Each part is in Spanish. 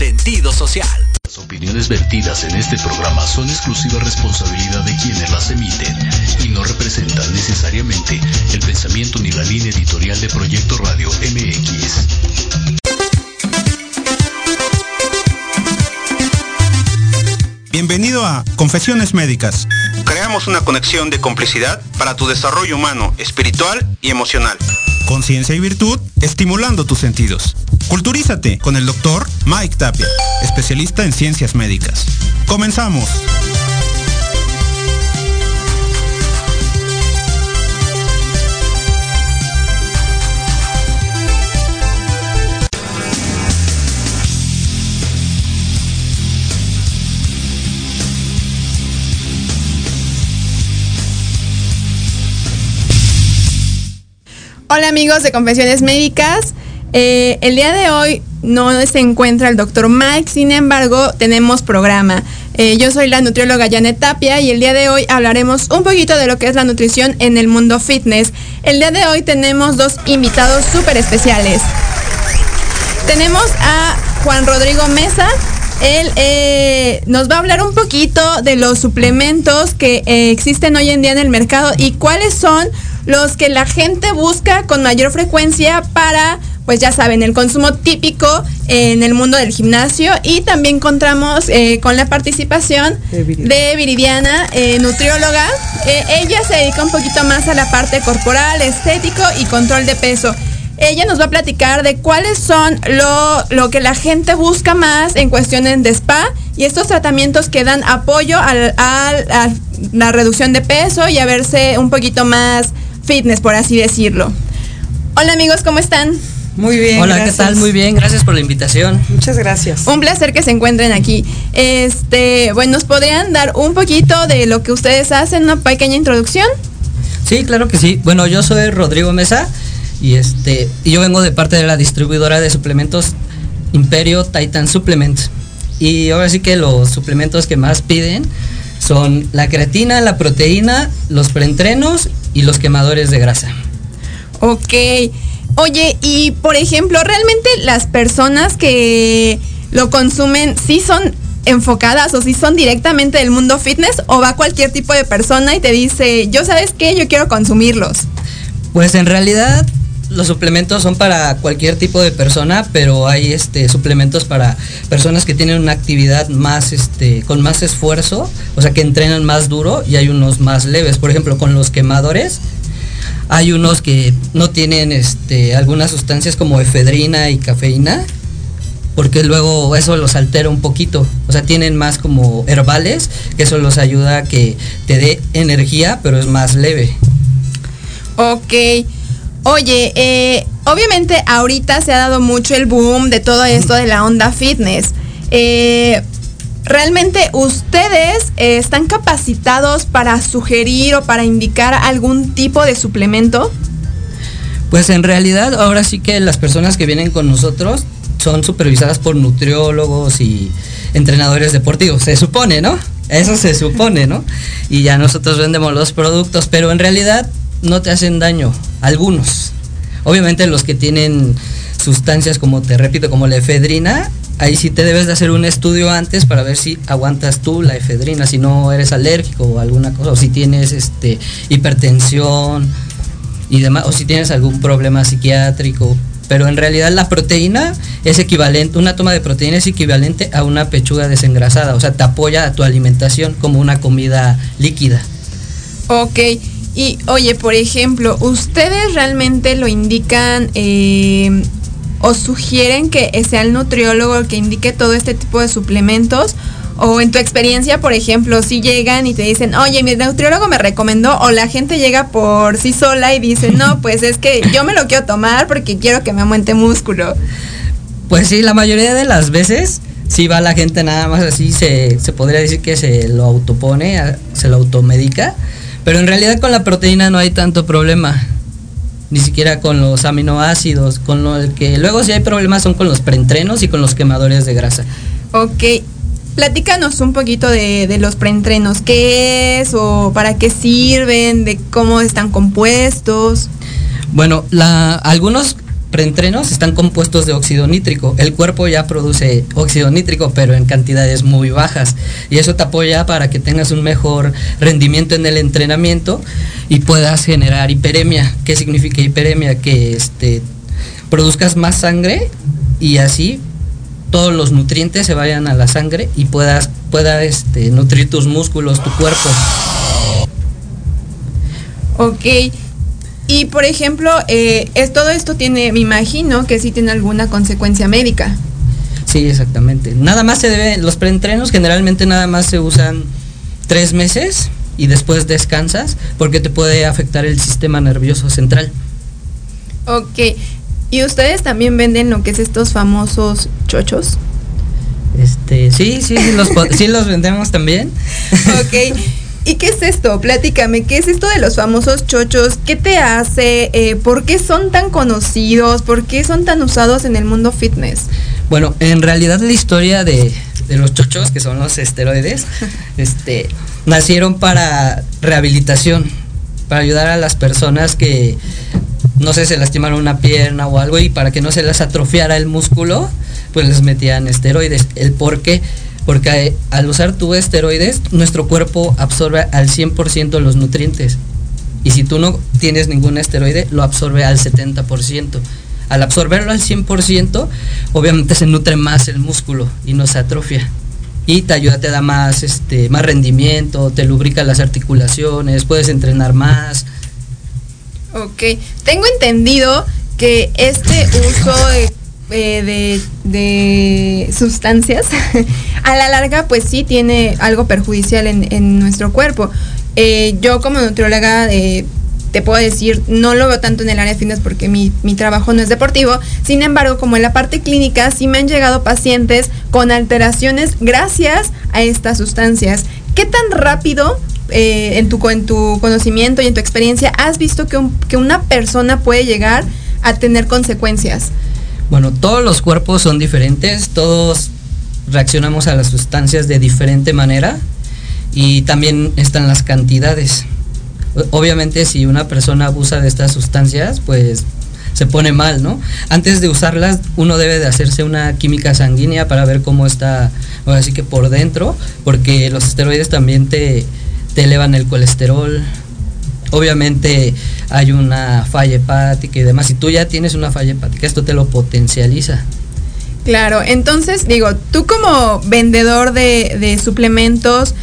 sentido social. Las opiniones vertidas en este programa son exclusiva responsabilidad de quienes las emiten y no representan necesariamente el pensamiento ni la línea editorial de Proyecto Radio MX. Bienvenido a Confesiones Médicas. Creamos una conexión de complicidad para tu desarrollo humano, espiritual y emocional. Conciencia y virtud, estimulando tus sentidos. Culturízate con el doctor Mike Tapia, especialista en ciencias médicas. Comenzamos. Hola amigos de Confesiones Médicas. Eh, el día de hoy no se encuentra el doctor Mike, sin embargo tenemos programa. Eh, yo soy la nutrióloga Janet Tapia y el día de hoy hablaremos un poquito de lo que es la nutrición en el mundo fitness. El día de hoy tenemos dos invitados súper especiales. Tenemos a Juan Rodrigo Mesa. Él eh, nos va a hablar un poquito de los suplementos que existen hoy en día en el mercado y cuáles son los que la gente busca con mayor frecuencia para, pues ya saben, el consumo típico en el mundo del gimnasio. Y también encontramos eh, con la participación de Viridiana, eh, nutrióloga. Eh, ella se dedica un poquito más a la parte corporal, estético y control de peso. Ella nos va a platicar de cuáles son lo, lo que la gente busca más en cuestiones de spa y estos tratamientos que dan apoyo al, al, a la reducción de peso y a verse un poquito más fitness, por así decirlo. Hola amigos, ¿cómo están? Muy bien. Hola, ¿qué tal? Muy bien, gracias por la invitación. Muchas gracias. Un placer que se encuentren aquí. Este, bueno, ¿nos podrían dar un poquito de lo que ustedes hacen, una pequeña introducción? Sí, claro que sí. Bueno, yo soy Rodrigo Mesa y este, y yo vengo de parte de la distribuidora de suplementos Imperio Titan Supplement. Y ahora sí que los suplementos que más piden son la creatina, la proteína, los preentrenos y los quemadores de grasa. Ok. Oye, y por ejemplo, ¿realmente las personas que lo consumen sí son enfocadas o si son directamente del mundo fitness o va cualquier tipo de persona y te dice, yo sabes qué, yo quiero consumirlos? Pues en realidad los suplementos son para cualquier tipo de persona, pero hay este suplementos para personas que tienen una actividad más este con más esfuerzo, o sea, que entrenan más duro y hay unos más leves, por ejemplo, con los quemadores hay unos que no tienen este algunas sustancias como efedrina y cafeína, porque luego eso los altera un poquito. O sea, tienen más como herbales, que eso los ayuda a que te dé energía, pero es más leve. Ok. Oye, eh, obviamente ahorita se ha dado mucho el boom de todo esto de la onda fitness. Eh, ¿Realmente ustedes eh, están capacitados para sugerir o para indicar algún tipo de suplemento? Pues en realidad ahora sí que las personas que vienen con nosotros son supervisadas por nutriólogos y entrenadores deportivos, se supone, ¿no? Eso se supone, ¿no? Y ya nosotros vendemos los productos, pero en realidad no te hacen daño, algunos. Obviamente los que tienen sustancias como te repito, como la efedrina, ahí sí te debes de hacer un estudio antes para ver si aguantas tú la efedrina, si no eres alérgico o alguna cosa, o si tienes este hipertensión y demás, o si tienes algún problema psiquiátrico. Pero en realidad la proteína es equivalente, una toma de proteína es equivalente a una pechuga desengrasada, o sea, te apoya a tu alimentación como una comida líquida. Ok. Y oye, por ejemplo, ¿ustedes realmente lo indican eh, o sugieren que sea el nutriólogo el que indique todo este tipo de suplementos? O en tu experiencia, por ejemplo, si llegan y te dicen, oye, mi nutriólogo me recomendó, o la gente llega por sí sola y dice, no, pues es que yo me lo quiero tomar porque quiero que me aumente músculo. Pues sí, la mayoría de las veces sí va la gente nada más así, se, se podría decir que se lo autopone, se lo automedica pero en realidad con la proteína no hay tanto problema. Ni siquiera con los aminoácidos. Con lo que luego sí hay problemas son con los preentrenos y con los quemadores de grasa. Ok. Platícanos un poquito de, de los preentrenos. ¿Qué es o para qué sirven? ¿De cómo están compuestos? Bueno, la, algunos preentrenos están compuestos de óxido nítrico. El cuerpo ya produce óxido nítrico, pero en cantidades muy bajas. Y eso te apoya para que tengas un mejor rendimiento en el entrenamiento y puedas generar hiperemia. ¿Qué significa hiperemia? Que este, produzcas más sangre y así todos los nutrientes se vayan a la sangre y puedas pueda este, nutrir tus músculos, tu cuerpo. Ok. Y por ejemplo, eh, es, todo esto tiene, me imagino que sí tiene alguna consecuencia médica. Sí, exactamente. Nada más se debe, los preentrenos generalmente nada más se usan tres meses y después descansas porque te puede afectar el sistema nervioso central. Ok. ¿Y ustedes también venden lo que es estos famosos chochos? Este, sí, sí, sí los, sí los vendemos también. Ok. ¿Y qué es esto? Platícame, ¿qué es esto de los famosos chochos? ¿Qué te hace? Eh, ¿Por qué son tan conocidos? ¿Por qué son tan usados en el mundo fitness? Bueno, en realidad la historia de, los chochos, que son los esteroides, este, nacieron para rehabilitación, para ayudar a las personas que, no sé, se lastimaron una pierna o algo y para que no se les atrofiara el músculo, pues les metían esteroides. ¿El por qué? Porque al usar tu esteroides, nuestro cuerpo absorbe al 100% los nutrientes. Y si tú no tienes ningún esteroide, lo absorbe al 70%. Al absorberlo al 100%, obviamente se nutre más el músculo y no se atrofia. Y te ayuda, te da más, este, más rendimiento, te lubrica las articulaciones, puedes entrenar más. Ok, tengo entendido que este uso de eh, de, sustancias, a la larga pues sí tiene algo perjudicial en, nuestro cuerpo. Eh, yo como nutrióloga eh, te puedo decir, no lo veo tanto en el área de fitness porque mi, trabajo no es deportivo, sin embargo como en la parte clínica sí me han llegado pacientes con alteraciones gracias a estas sustancias. ¿Qué tan rápido en, tu, en tu conocimiento y en tu experiencia has visto que, que una persona puede llegar a tener consecuencias? Bueno, todos los cuerpos son diferentes, todos reaccionamos a las sustancias de diferente manera y también están las cantidades. Obviamente si una persona abusa de estas sustancias, pues se pone mal, ¿no? Antes de usarlas, uno debe de hacerse una química sanguínea para ver cómo está, así que por dentro, porque los esteroides también te, te elevan el colesterol, obviamente hay una falla hepática y demás. Si tú ya tienes una falla hepática, esto te lo potencializa. Claro, entonces digo, tú como vendedor de, suplementos,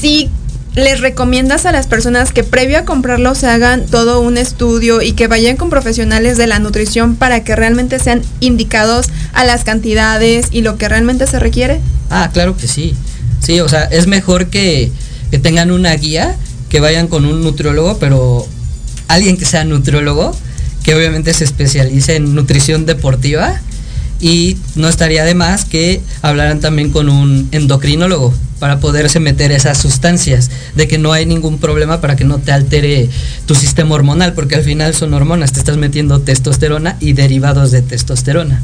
sí les recomiendas a las personas que previo a comprarlo se hagan todo un estudio y que vayan con profesionales de la nutrición para que realmente sean indicados a las cantidades y lo que realmente se requiere? Ah, claro que sí. Sí, o sea, es mejor que, que tengan una guía que vayan con un nutriólogo, pero alguien que sea nutriólogo, que obviamente se especialice en nutrición deportiva y no estaría de más que hablaran también con un endocrinólogo para poderse meter esas sustancias, de que no hay ningún problema para que no te altere tu sistema hormonal, porque al final son hormonas, te estás metiendo testosterona y derivados de testosterona.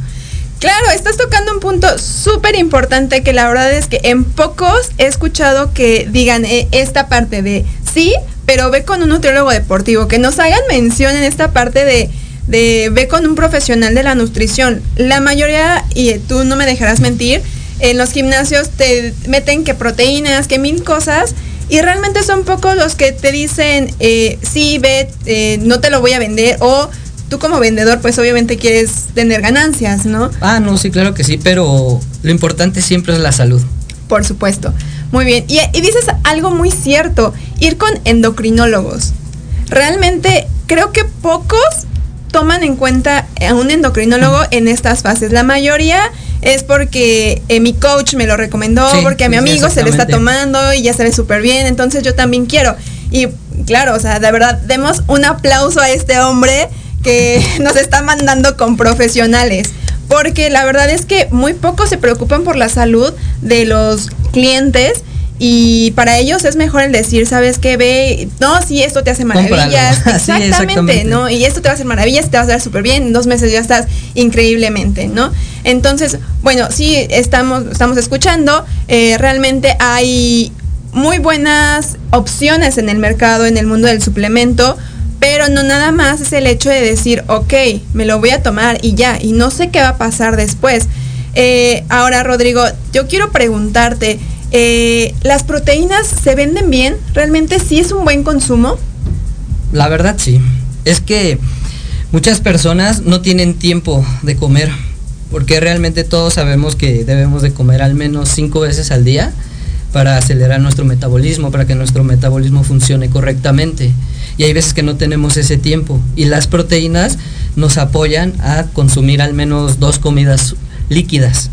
Claro, estás tocando un punto súper importante que la verdad es que en pocos he escuchado que digan eh, esta parte de sí, pero ve con un nutriólogo deportivo, que nos hagan mención en esta parte de, de ve con un profesional de la nutrición. La mayoría, y tú no me dejarás mentir, en los gimnasios te meten que proteínas, que mil cosas, y realmente son pocos los que te dicen, eh, sí, ve, eh, no te lo voy a vender, o tú como vendedor pues obviamente quieres tener ganancias, ¿no? Ah, no, sí, claro que sí, pero lo importante siempre es la salud. Por supuesto. Muy bien. Y, dices algo muy cierto, ir con endocrinólogos. Realmente creo que pocos toman en cuenta a un endocrinólogo en estas fases. La mayoría es porque eh, mi coach me lo recomendó, porque a mi amigo se le está tomando y ya se ve súper bien, entonces yo también quiero. Y claro, o sea, de verdad, demos un aplauso a este hombre que nos está mandando con profesionales. Porque la verdad es que muy pocos se preocupan por la salud de los clientes y para ellos es mejor el decir, ¿sabes qué? Ve, no, si esto te hace maravillas. Exactamente, ¿no? Y esto te va a hacer maravillas, te va a dar súper bien, en dos meses ya estás increíblemente, ¿no? Entonces, bueno, sí, estamos, estamos escuchando, eh, realmente hay muy buenas opciones en el mercado, en el mundo del suplemento Pero no nada más es el hecho de decir, ok, me lo voy a tomar y ya, y no sé qué va a pasar después. Eh, ahora, Rodrigo, yo quiero preguntarte, eh, ¿las proteínas se venden bien? ¿Realmente sí es un buen consumo? La verdad sí. Es que muchas personas no tienen tiempo de comer, porque realmente todos sabemos que debemos de comer al menos cinco veces al día para acelerar nuestro metabolismo, para que nuestro metabolismo funcione correctamente. Y hay veces que no tenemos ese tiempo. Y las proteínas nos apoyan a consumir al menos dos comidas líquidas.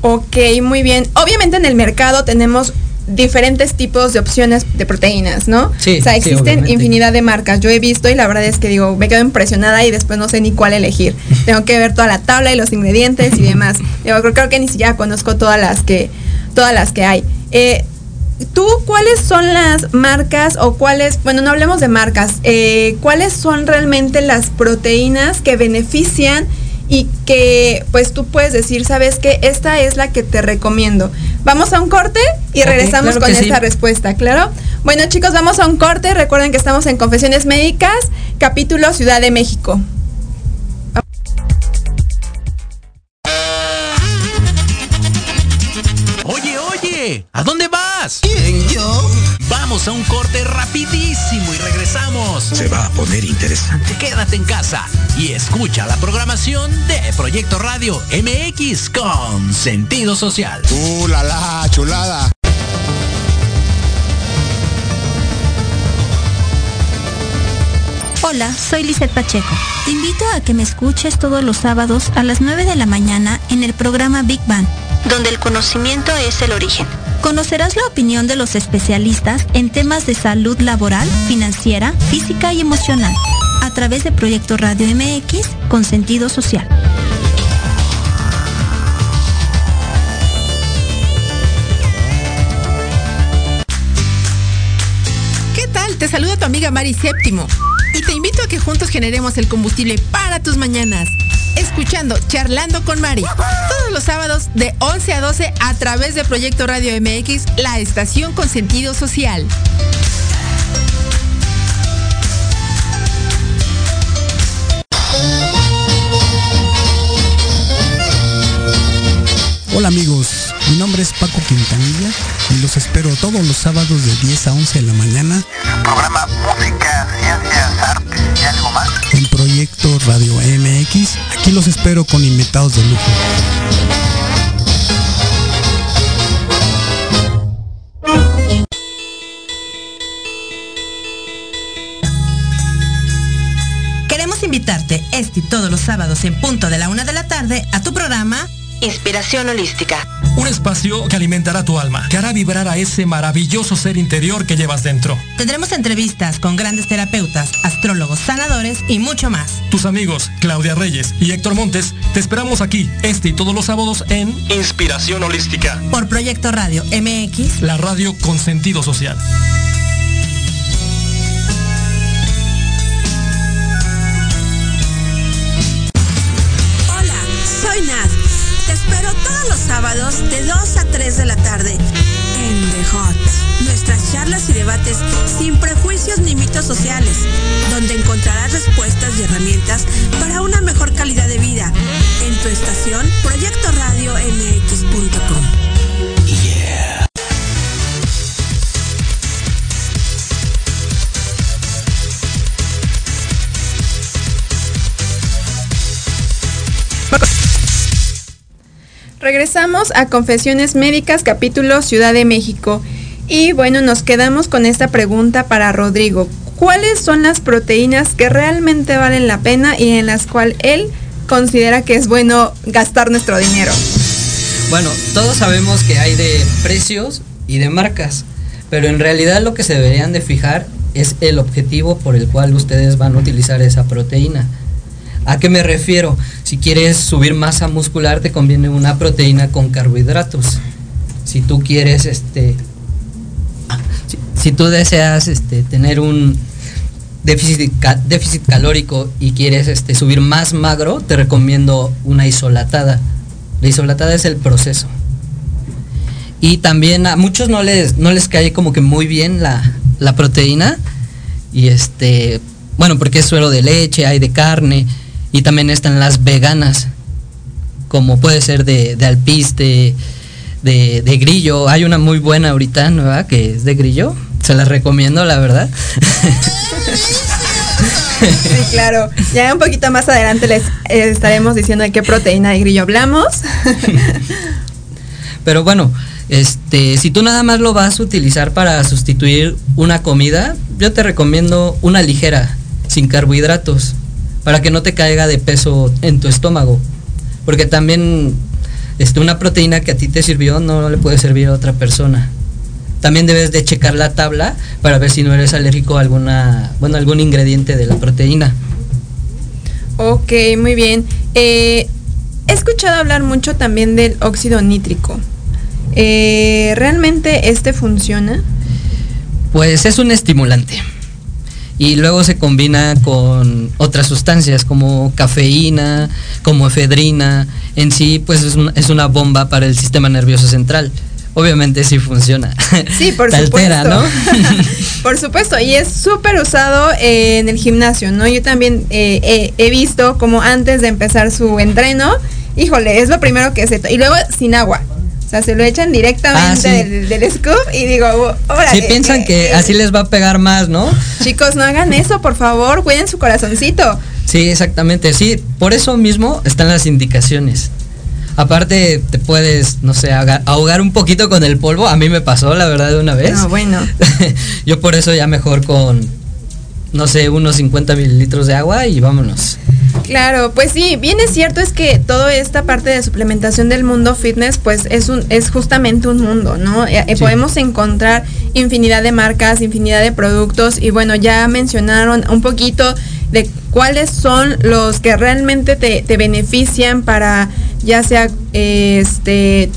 Ok, muy bien. Obviamente en el mercado tenemos diferentes tipos de opciones de proteínas, ¿no? Sí. O sea, existen infinidad de marcas. Yo he visto y la verdad es que digo, me quedo impresionada y después no sé ni cuál elegir. Tengo que ver toda la tabla y los ingredientes y demás. Creo, creo que ni siquiera conozco todas las que, todas las que hay. Eh, ¿Tú cuáles son las marcas o cuáles, bueno, no hablemos de marcas, eh, cuáles son realmente las proteínas que benefician y que pues tú puedes decir, sabes que esta es la que te recomiendo. Vamos a un corte y regresamos claro con sí. esta respuesta, ¿claro? Bueno chicos, vamos a un corte. Recuerden que estamos en Confesiones Médicas, capítulo Ciudad de México. Vamos a un corte rapidísimo y regresamos. Se va a poner interesante. Quédate en casa y escucha la programación de Proyecto Radio MX con sentido social. ¡Uh, la, la, chulada! Hola, soy Lizeth Pacheco. Te invito a que me escuches todos los sábados a las 9 de la mañana en el programa Big Bang, donde el conocimiento es el origen. Conocerás la opinión de los especialistas en temas de salud laboral, financiera, física y emocional, a través de Proyecto Radio MX con sentido social. ¿Qué tal? Te saluda tu amiga Mari Séptimo invito a que juntos generemos el combustible para tus mañanas. Escuchando Charlando con Mari todos los sábados de 11 a 12 a través de Proyecto Radio MX, la estación con sentido social. Hola amigos, mi nombre es Paco Quintanilla y los espero todos los sábados de 10 a 11 de la mañana Programa Música, Ciencias, y algo más. en Proyecto Radio MX. Aquí los espero con invitados de lujo. Queremos invitarte este y todos los sábados en punto de la una de la tarde a tu programa Inspiración Holística. Un espacio que alimentará tu alma, que hará vibrar a ese maravilloso ser interior que llevas dentro. Tendremos entrevistas con grandes terapeutas, astrólogos, sanadores y mucho más. Tus amigos Claudia Reyes y Héctor Montes te esperamos aquí este y todos los sábados en Inspiración Holística. Por Proyecto Radio MX la radio con sentido social. Sábados de 2 a 3 de la tarde en The Hot. Nuestras charlas y debates sin prejuicios ni mitos sociales, donde encontrarás respuestas y herramientas para una mejor calidad de vida en tu estación Proyecto Radio. Regresamos a Confesiones Médicas, capítulo Ciudad de México. Y bueno, nos quedamos con esta pregunta para Rodrigo. ¿Cuáles son las proteínas que realmente valen la pena y en las cuales él considera que es bueno gastar nuestro dinero? Bueno, todos sabemos que hay de precios y de marcas, pero en realidad lo que se deberían de fijar es el objetivo por el cual ustedes van a utilizar esa proteína. ¿A qué me refiero? Si quieres subir masa muscular te conviene una proteína con carbohidratos. Si tú quieres este si, tú deseas este tener un déficit, déficit calórico y quieres este subir más magro, te recomiendo una isolatada. La isolatada es el proceso. Y también a muchos no les, no les cae como que muy bien la, la proteína. Y este, bueno, porque es suero de leche, hay de carne y también están las veganas, como puede ser de, de alpiste, de, de, grillo. Hay una muy buena ahorita nueva que es de grillo. Se las recomiendo, la verdad. Sí, claro. Ya un poquito más adelante les estaremos diciendo de qué proteína de grillo hablamos. Pero bueno, este, si tú nada más lo vas a utilizar para sustituir una comida, yo te recomiendo una ligera, sin carbohidratos, para que no te caiga de peso en tu estómago. Porque también este, una proteína que a ti te sirvió no le puede servir a otra persona. También debes de checar la tabla para ver si no eres alérgico a alguna, bueno, algún ingrediente de la proteína. Ok, muy bien. Eh, he escuchado hablar mucho también del óxido nítrico. Eh, ¿Realmente este funciona? Pues es un estimulante. Y luego se combina con otras sustancias como cafeína, como efedrina. En sí, pues es, un, es una bomba para el sistema nervioso central obviamente sí funciona. Sí, por supuesto. Altera, ¿no? por supuesto, y es súper usado eh, en el gimnasio, ¿no? Yo también eh, eh, he visto como antes de empezar su entreno, híjole, es lo primero que se... Y luego sin agua. O sea, se lo echan directamente ah, sí. del, del, scoop y digo, órale. Sí, piensan que así les va a pegar más, ¿no? Chicos, no hagan eso, por favor, cuiden su corazoncito. Sí, exactamente. Sí, por eso mismo están las indicaciones. Aparte, te puedes, no sé, ahogar un poquito con el polvo. A mí me pasó, la verdad, de una vez. Ah, bueno. Yo por eso ya mejor con, no sé, unos 50 mililitros de agua y vámonos. Claro, pues sí, bien es cierto es que toda esta parte de suplementación del mundo fitness, pues es un, es justamente un mundo, ¿no? Eh, sí. Podemos encontrar infinidad de marcas, infinidad de productos, y bueno, ya mencionaron un poquito de cuáles son los que realmente te, te benefician para ya sea este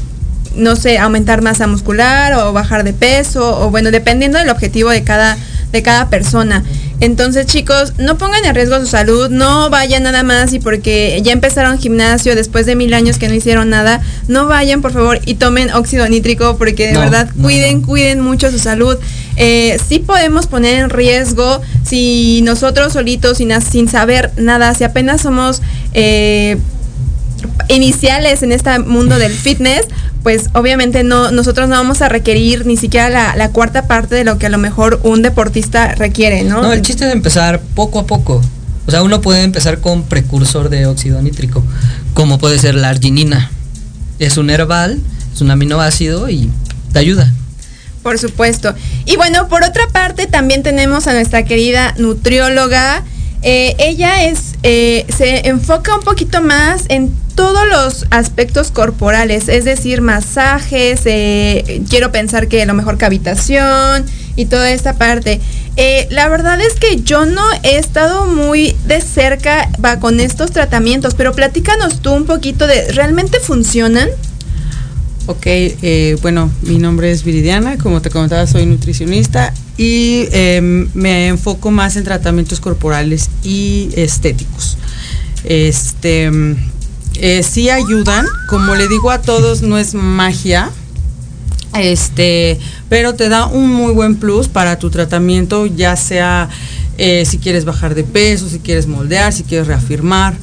no sé, aumentar masa muscular o bajar de peso o bueno, dependiendo del objetivo de cada de cada persona. Entonces, chicos, no pongan en riesgo su salud, no vayan nada más y porque ya empezaron gimnasio después de mil años que no hicieron nada, no vayan por favor y tomen óxido nítrico porque de no, verdad no, cuiden, no. cuiden mucho su salud. Eh, sí podemos poner en riesgo si nosotros solitos, sin, sin saber nada, si apenas somos... Eh, iniciales en este mundo del fitness, pues obviamente no, nosotros no vamos a requerir ni siquiera la, la, cuarta parte de lo que a lo mejor un deportista requiere, ¿no? No, el chiste es empezar poco a poco. O sea, uno puede empezar con precursor de óxido nítrico, como puede ser la arginina. Es un herbal, es un aminoácido y te ayuda. Por supuesto. Y bueno, por otra parte también tenemos a nuestra querida nutrióloga. Eh, ella es, eh, se enfoca un poquito más en todos los aspectos corporales, es decir, masajes, eh, quiero pensar que a lo mejor cavitación y toda esta parte. La verdad es que yo no he estado muy de cerca con estos tratamientos, pero platícanos tú un poquito de, ¿realmente funcionan? Ok, eh, bueno, mi nombre es Viridiana, como te comentaba, soy nutricionista y eh, me enfoco más en tratamientos corporales y estéticos. Este, eh, sí ayudan, como le digo a todos, no es magia, este, pero te da un muy buen plus para tu tratamiento, ya sea eh, si quieres bajar de peso, si quieres moldear, si quieres reafirmar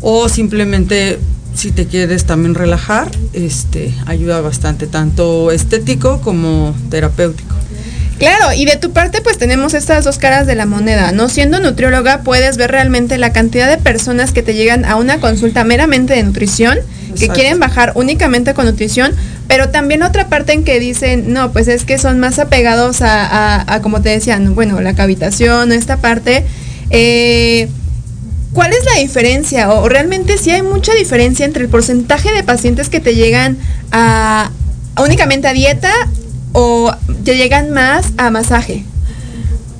o simplemente si te quieres también relajar, este, ayuda bastante, tanto estético como terapéutico. Claro, y de tu parte pues tenemos estas dos caras de la moneda, ¿no? Siendo nutrióloga puedes ver realmente la cantidad de personas que te llegan a una consulta meramente de nutrición, Exacto. que quieren bajar únicamente con nutrición, pero también otra parte en que dicen, no, pues es que son más apegados a, a, a como te decían, bueno, la cavitación, esta parte. Eh, ¿Cuál es la diferencia? O realmente sí hay mucha diferencia entre el porcentaje de pacientes que te llegan a, a únicamente a dieta o te llegan más a masaje?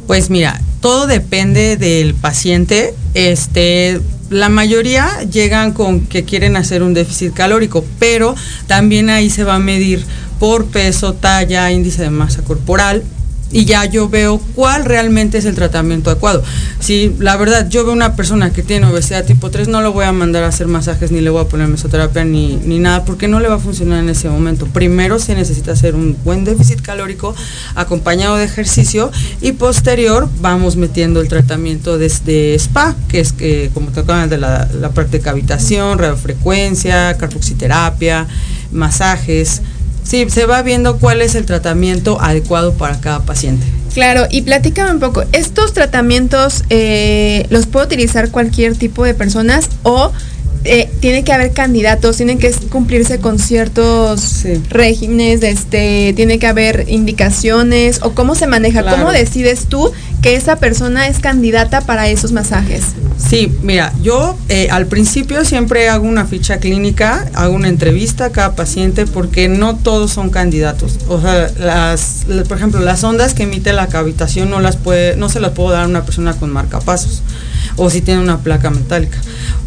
Pues mira, todo depende del paciente. Este, la mayoría llegan con que quieren hacer un déficit calórico, pero también ahí se va a medir por peso, talla, índice de masa corporal y ya yo veo cuál realmente es el tratamiento adecuado. Si la verdad yo veo una persona que tiene obesidad tipo 3, no lo voy a mandar a hacer masajes ni le voy a poner mesoterapia ni, ni nada porque no le va a funcionar en ese momento. Primero se necesita hacer un buen déficit calórico acompañado de ejercicio y posterior vamos metiendo el tratamiento desde spa, que es que como te acuerdas de la, la parte de cavitación, radiofrecuencia, carboxiterapia, masajes Sí, se va viendo cuál es el tratamiento adecuado para cada paciente. Claro, y platícame un poco, ¿estos tratamientos eh, los puede utilizar cualquier tipo de personas o eh, tiene que haber candidatos, tienen que cumplirse con ciertos regímenes, este, tiene que haber indicaciones o cómo se maneja, cómo decides tú que esa persona es candidata para esos masajes. Sí, mira, yo eh, al principio siempre hago una ficha clínica, hago una entrevista a cada paciente porque no todos son candidatos. O sea, las, por ejemplo, las ondas que emite la cavitación no las puede, no se las puedo dar a una persona con marcapasos o si tiene una placa metálica.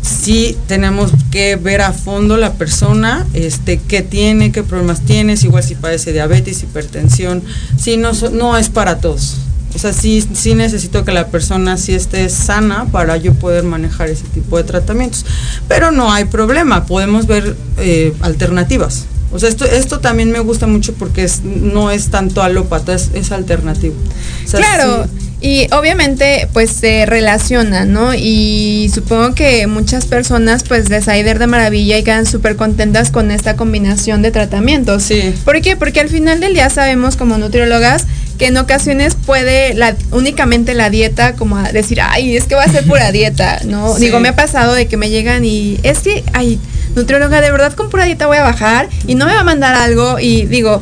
Sí tenemos que ver a fondo la persona, este, qué tiene, qué problemas tiene, igual si padece diabetes, hipertensión. Sí, no, no es para todos. O sea, sí, sí necesito que la persona sí esté sana para yo poder manejar ese tipo de tratamientos. Pero no hay problema, podemos ver eh, alternativas. O sea, esto, esto también me gusta mucho porque es, no es tanto alópata, es, es alternativo. claro. Y obviamente pues se relaciona, ¿no? Y supongo que muchas personas pues les ha de maravilla y quedan súper contentas con esta combinación de tratamientos. Sí. ¿Por qué? Porque al final del día sabemos como nutriólogas que en ocasiones puede la, únicamente la dieta como decir, ay, es que va a ser pura dieta, ¿no? Digo, me ha pasado de que me llegan y es que, ay, nutrióloga, de verdad con pura dieta voy a bajar y no me va a mandar algo y digo,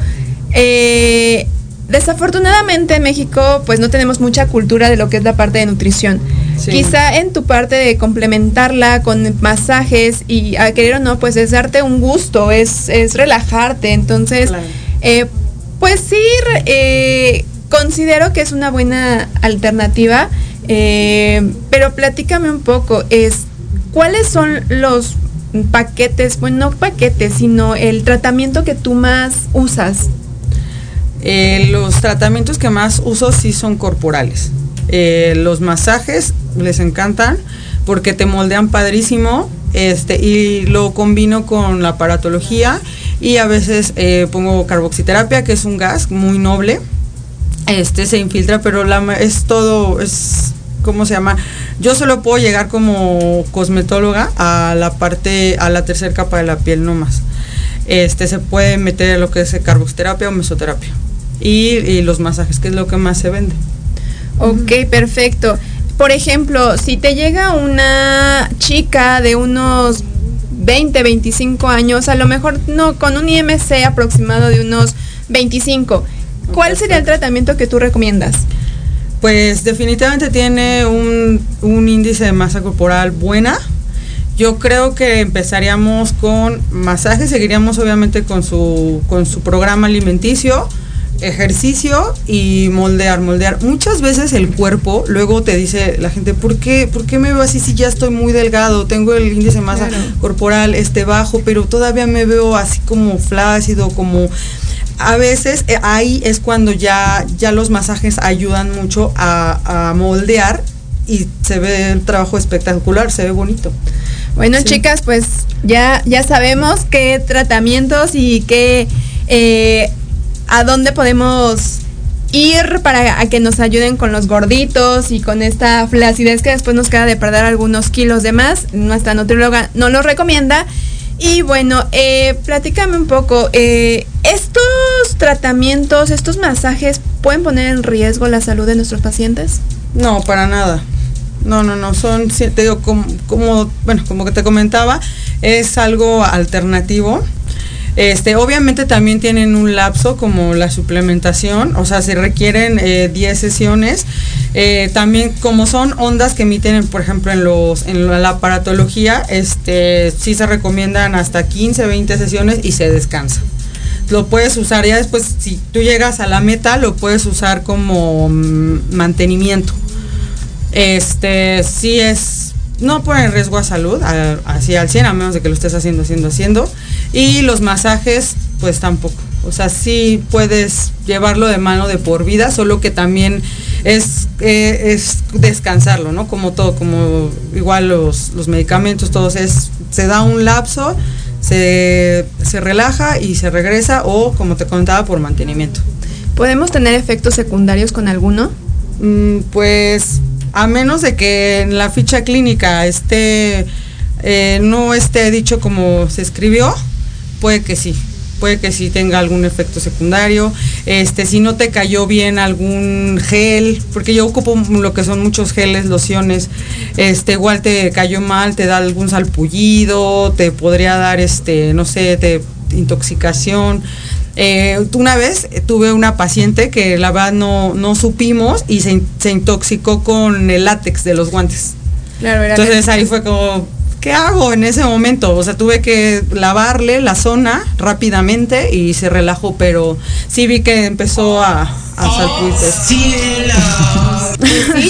eh, Desafortunadamente en México pues no tenemos mucha cultura de lo que es la parte de nutrición. Quizá en tu parte de complementarla con masajes y a querer o no, pues es darte un gusto, es, es relajarte. Entonces, eh, pues sí, eh, considero que es una buena alternativa, eh, pero platícame un poco, es, ¿cuáles son los paquetes, bueno, no paquetes, sino el tratamiento que tú más usas? Eh, los tratamientos que más uso sí son corporales. Eh, los masajes les encantan porque te moldean padrísimo este, y lo combino con la aparatología y a veces eh, pongo carboxiterapia, que es un gas muy noble. Este se infiltra, pero es todo, es, ¿cómo se llama? Yo solo puedo llegar como cosmetóloga a la parte, a la tercera capa de la piel no más. Este se puede meter lo que es carboxiterapia o mesoterapia y, los masajes, que es lo que más se vende. Ok, perfecto. Por ejemplo, si te llega una chica de unos 20, 25 años, a lo mejor no, con un IMC aproximado de unos 25, ¿cuál sería el tratamiento que tú recomiendas? Pues definitivamente tiene un, un índice de masa corporal buena. Yo creo que empezaríamos con masajes, seguiríamos obviamente con su, con su programa alimenticio ejercicio y moldear, moldear. Muchas veces el cuerpo, luego te dice la gente, ¿por qué, ¿por qué me veo así si ya estoy muy delgado? Tengo el índice de masa corporal este bajo, pero todavía me veo así como flácido, como a veces eh, ahí es cuando ya, ya los masajes ayudan mucho a, moldear y se ve el trabajo espectacular, se ve bonito. Bueno, chicas, pues ya, ya sabemos qué tratamientos y qué eh, a dónde podemos ir para que nos ayuden con los gorditos y con esta flacidez que después nos queda de perder algunos kilos de más. Nuestra nutrióloga no lo recomienda. Y bueno, eh, platícame un poco, eh, ¿estos tratamientos, estos masajes pueden poner en riesgo la salud de nuestros pacientes? No, para nada. No, no, no, son, te digo, como, bueno, como que te comentaba, es algo alternativo este, obviamente también tienen un lapso como la suplementación, o sea, se requieren 10 eh, sesiones. Eh, también como son ondas que emiten, por ejemplo, en los en la aparatología, este, sí se recomiendan hasta 15, 20 sesiones y se descansa. Lo puedes usar ya después, si tú llegas a la meta, lo puedes usar como mm, mantenimiento. Este, sí es no pone riesgo a salud, así al 100, a menos de que lo estés haciendo, haciendo, haciendo. Y los masajes pues tampoco. O sea, sí puedes llevarlo de mano de por vida, solo que también es, eh, es descansarlo, ¿no? Como todo, como igual los, los medicamentos, todos es, se da un lapso, se, se relaja y se regresa o como te contaba por mantenimiento. ¿Podemos tener efectos secundarios con alguno? Mm, pues a menos de que en la ficha clínica esté eh, no esté dicho como se escribió, puede que sí, puede que sí tenga algún efecto secundario. Este, si no te cayó bien algún gel, porque yo ocupo lo que son muchos geles, lociones, este, igual te cayó mal, te da algún salpullido, te podría dar este, no sé, te intoxicación. Eh, una vez tuve una paciente que la verdad no, no supimos y se, se intoxicó con el látex de los guantes. Claro, era Entonces ahí fue como, ¿qué hago en ese momento? O sea, tuve que lavarle la zona rápidamente y se relajó, pero sí vi que empezó a, a. Sí,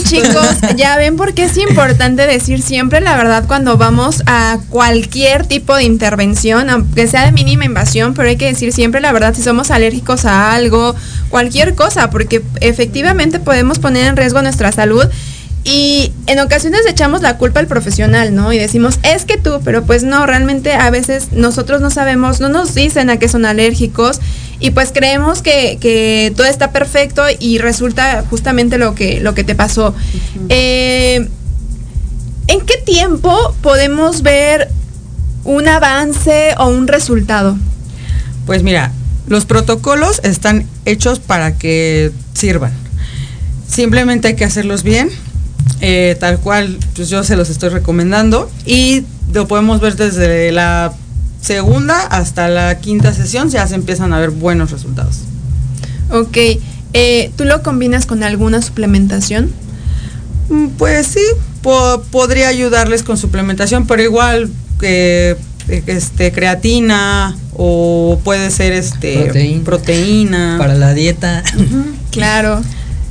chicos, ya ven por qué es importante decir siempre la verdad cuando vamos a cualquier tipo de intervención, aunque sea de mínima invasión, pero hay que decir siempre la verdad si somos alérgicos a algo, cualquier cosa, porque efectivamente podemos poner en riesgo nuestra salud. Y en ocasiones echamos la culpa al profesional, ¿no? Y decimos, es que tú, pero pues no, realmente a veces nosotros no sabemos, no nos dicen a qué son alérgicos y pues creemos que, que todo está perfecto y resulta justamente lo que, lo que te pasó. Eh, ¿En qué tiempo podemos ver un avance o un resultado? Pues mira, los protocolos están hechos para que sirvan. Simplemente hay que hacerlos bien, eh, tal cual pues yo se los estoy recomendando y lo podemos ver desde la segunda hasta la quinta sesión ya se empiezan a ver buenos resultados. Ok, eh, ¿tú lo combinas con alguna suplementación? Mm, Pues sí, po- podría ayudarles con suplementación, pero igual que este creatina o puede ser este Proteína. proteína. Para la dieta. Claro.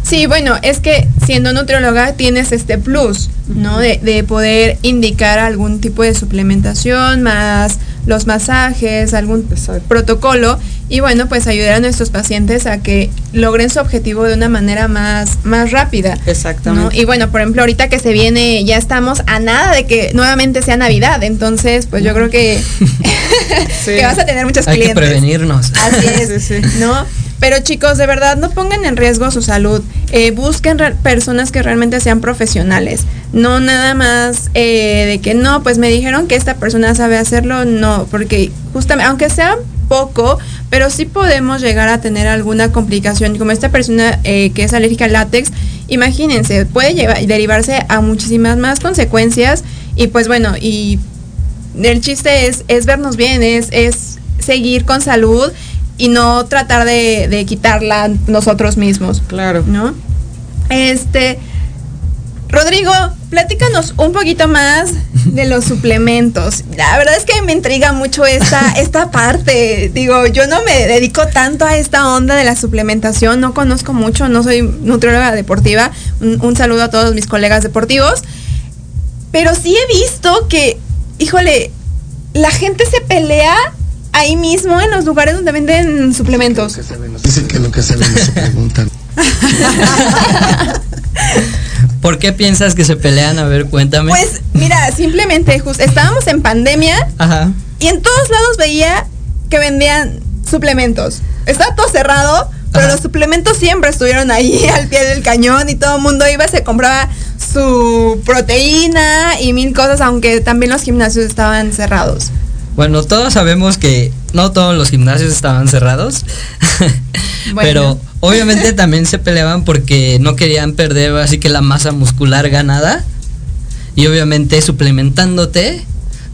Sí, bueno, es que siendo nutrióloga tienes este plus, ¿no? De, de poder indicar algún tipo de suplementación, más los masajes, algún protocolo, y bueno, pues ayudar a nuestros pacientes a que logren su objetivo de una manera más, más rápida. ¿no? Exactamente. Y bueno, por ejemplo, ahorita que se viene, ya estamos a nada de que nuevamente sea Navidad, entonces, pues yo creo que, que vas a tener muchos Hay que clientes. prevenirnos. Así es, ¿no? Pero chicos, de verdad, no pongan en riesgo su salud. Eh, busquen personas que realmente sean profesionales. No nada más eh, de que no, pues me dijeron que esta persona sabe hacerlo. No, porque justamente, aunque sea poco, pero sí podemos llegar a tener alguna complicación. Como esta persona eh, que es alérgica al látex, imagínense, puede llevar, derivarse a muchísimas más consecuencias. Y pues bueno, y el chiste es, vernos bien, es seguir con salud y no tratar de, de quitarla nosotros mismos. Claro. ¿No? Este. Rodrigo, platícanos un poquito más de los suplementos. La verdad es que me intriga mucho esta, esta parte. Digo, yo no me dedico tanto a esta onda de la suplementación, no conozco mucho, no soy nutrióloga deportiva. Un, un saludo a todos mis colegas deportivos. Pero sí he visto que, híjole, la gente se pelea ahí mismo en los lugares donde venden suplementos. Dicen que lo que saben no se preguntan. ¿Por qué piensas que se pelean? A ver, cuéntame. Pues mira, simplemente just, estábamos en pandemia Ajá. y en todos lados veía que vendían suplementos. Estaba todo cerrado, pero Ajá. los suplementos siempre estuvieron ahí al pie del cañón y todo el mundo iba, se compraba su proteína y mil cosas, aunque también los gimnasios estaban cerrados. Bueno, todos sabemos que no todos los gimnasios estaban cerrados, pero obviamente también se peleaban porque no querían perder así que la masa muscular ganada. Y obviamente suplementándote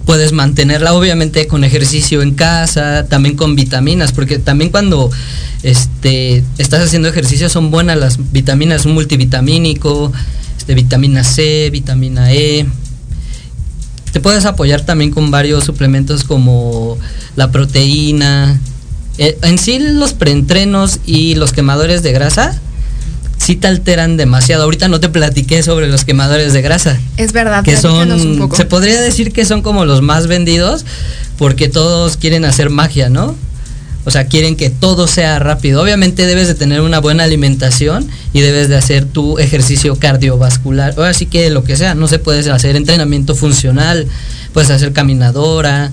puedes mantenerla obviamente con ejercicio en casa, también con vitaminas, porque también cuando este estás haciendo ejercicio son buenas las vitaminas, un multivitamínico, este vitamina C, vitamina E, te puedes apoyar también con varios suplementos como la proteína. Eh, en sí los preentrenos y los quemadores de grasa sí te alteran demasiado. Ahorita no te platiqué sobre los quemadores de grasa. Es verdad, Que platícanos un son, poco. se podría decir que son como los más vendidos porque todos quieren hacer magia, ¿no? O sea, quieren que todo sea rápido. Obviamente debes de tener una buena alimentación y debes de hacer tu ejercicio cardiovascular. Ahora sí que lo que sea, no se puede hacer entrenamiento funcional, puedes hacer caminadora,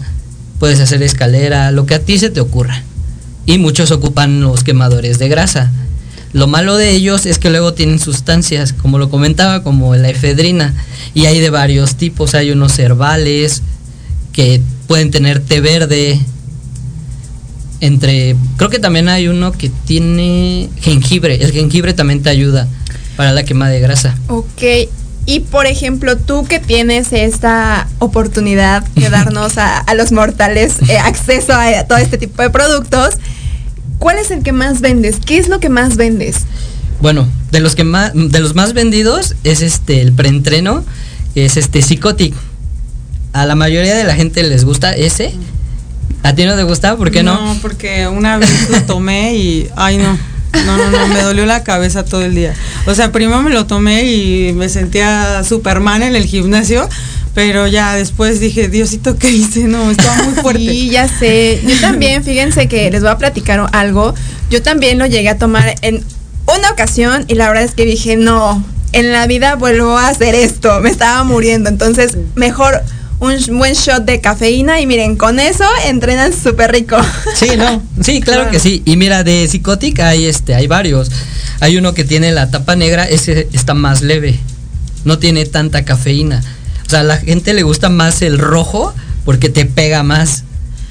puedes hacer escalera, lo que a ti se te ocurra. Y muchos ocupan los quemadores de grasa. Lo malo de ellos es que luego tienen sustancias, como lo comentaba, como la efedrina. Y hay de varios tipos. Hay unos herbales que pueden tener té verde. Entre. Creo que también hay uno que tiene jengibre. El jengibre también te ayuda para la quema de grasa. Ok. Y por ejemplo, tú que tienes esta oportunidad de darnos a, a los mortales eh, acceso a todo este tipo de productos, ¿cuál es el que más vendes? ¿Qué es lo que más vendes? Bueno, de los que más, de los más vendidos es este el preentreno, es este Psicotic. A la mayoría de la gente les gusta ese. ¿A ti no te gusta? ¿Por qué no? No, porque una vez lo tomé y ay no. No, no, no, me dolió la cabeza todo el día. O sea, primero me lo tomé y me sentía Superman en el gimnasio, pero ya después dije, Diosito, ¿qué hice? No, estaba muy fuerte. Sí, ya sé. Yo también, fíjense que les voy a platicar algo. Yo también lo llegué a tomar en una ocasión y la verdad es que dije, no, en la vida vuelvo a hacer esto. Me estaba muriendo. Entonces, mejor un buen shot de cafeína y miren, con eso entrenan súper rico. Sí, no, sí, claro, que sí. Y mira, de Psicotic hay este, hay varios. Hay uno que tiene la tapa negra, ese está más leve. No tiene tanta cafeína. O sea, a la gente le gusta más el rojo porque te pega más.